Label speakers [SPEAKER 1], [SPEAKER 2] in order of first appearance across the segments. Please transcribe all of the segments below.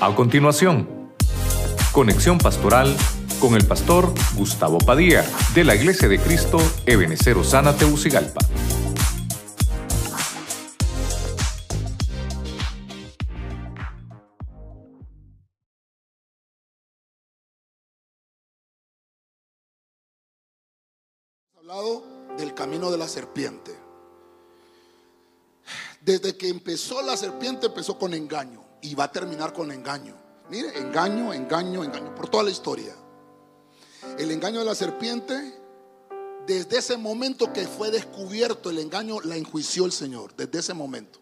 [SPEAKER 1] A continuación, conexión pastoral con el pastor Gustavo Padilla de la Iglesia de Cristo Ebenecer Osana Teucigalpa.
[SPEAKER 2] hablado del camino de la serpiente. Desde que empezó la serpiente empezó con engaño y va a terminar con engaño. Mire, engaño, engaño, engaño, por toda la historia. El engaño de la serpiente, desde ese momento que fue descubierto el engaño, la enjuició el Señor, desde ese momento,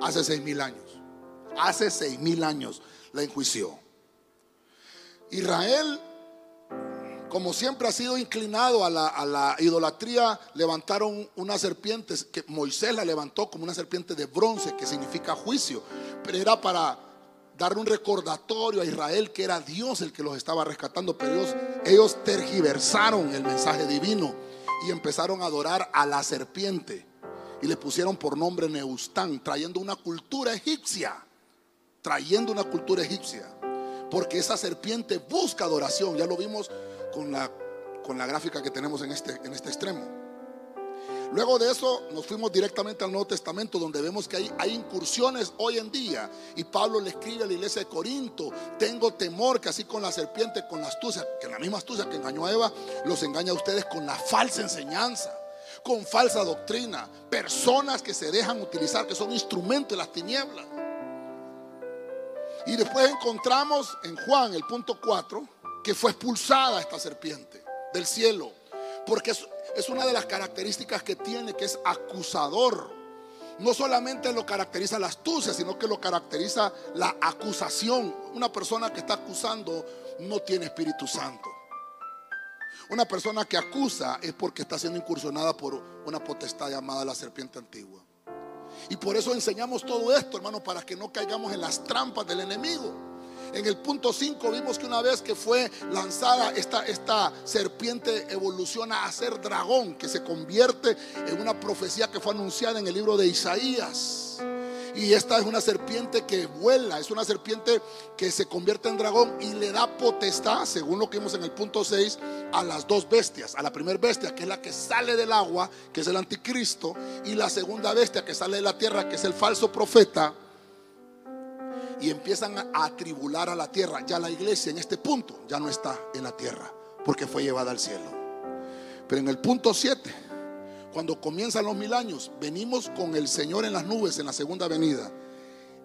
[SPEAKER 2] hace seis mil años. Hace seis mil años la enjuició. Israel como siempre ha sido inclinado a la, idolatría, levantaron una serpiente que Moisés la levantó como una serpiente de bronce, que significa juicio, era para darle un recordatorio a Israel que era Dios el que los estaba rescatando, pero ellos, ellos tergiversaron el mensaje divino y empezaron a adorar a la serpiente y le pusieron por nombre Neustán, trayendo una cultura egipcia, trayendo una cultura egipcia, porque esa serpiente busca adoración, ya lo vimos con la, con la gráfica que tenemos en este, en este extremo. Luego de eso nos fuimos directamente al Nuevo Testamento donde vemos que hay, hay, incursiones hoy en día. Y Pablo le escribe a la iglesia de Corinto, tengo temor que así con la serpiente, con la astucia, que la misma astucia que engañó a Eva, los engaña a ustedes con la falsa enseñanza, con falsa doctrina. Personas que se dejan utilizar, que son instrumentos de las tinieblas. Y después encontramos en Juan, el punto 4, que fue expulsada esta serpiente del cielo. Porque es, una de las características que tiene, que es acusador. No solamente lo caracteriza la astucia, sino que lo caracteriza la acusación. Una persona que está acusando no tiene Espíritu Santo. Una persona que acusa es porque está siendo incursionada por una potestad llamada la serpiente antigua. Y por eso enseñamos todo esto, hermano, para que no caigamos en las trampas del enemigo. En el punto 5 vimos que una vez que fue lanzada esta, esta serpiente evoluciona a ser dragón, que se convierte en una profecía que fue anunciada en el libro de Isaías. Y esta es una serpiente que vuela, es una serpiente que se convierte en dragón y le da potestad, según lo que vimos en el punto 6, a las dos bestias. A la primera bestia, que es la que sale del agua, que es el anticristo, y la segunda bestia que sale de la tierra, que es el falso profeta y empiezan a atribular a la tierra. Ya la iglesia en este punto ya no está en la tierra porque fue llevada al cielo. Pero en el punto 7, cuando comienzan los mil años, venimos con el Señor en las nubes en la segunda venida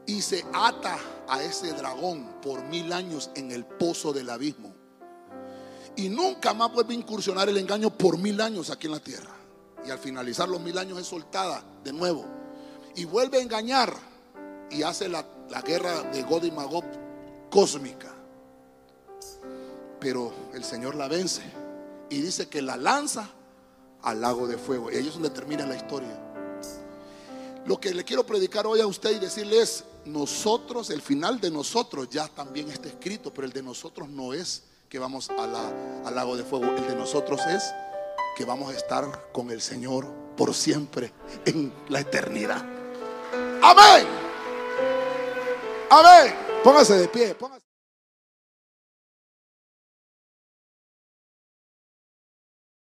[SPEAKER 2] y se ata a ese dragón por mil años en el pozo del abismo. Y nunca más vuelve a incursionar el engaño por mil años aquí en la tierra. Y al finalizar los mil años es soltada de nuevo. Y vuelve a engañar y hace la la guerra de God y Magog cósmica. Pero el Señor la vence y dice que la lanza al lago de fuego. Y ahí es donde termina la historia. Lo que le quiero predicar hoy a usted y decirle es, nosotros, el final de nosotros ya también está escrito, pero el de nosotros no es que vamos al lago de fuego, el de nosotros es que vamos a estar con el Señor por siempre en la eternidad. Amén. A ver, póngase de pie. Póngase.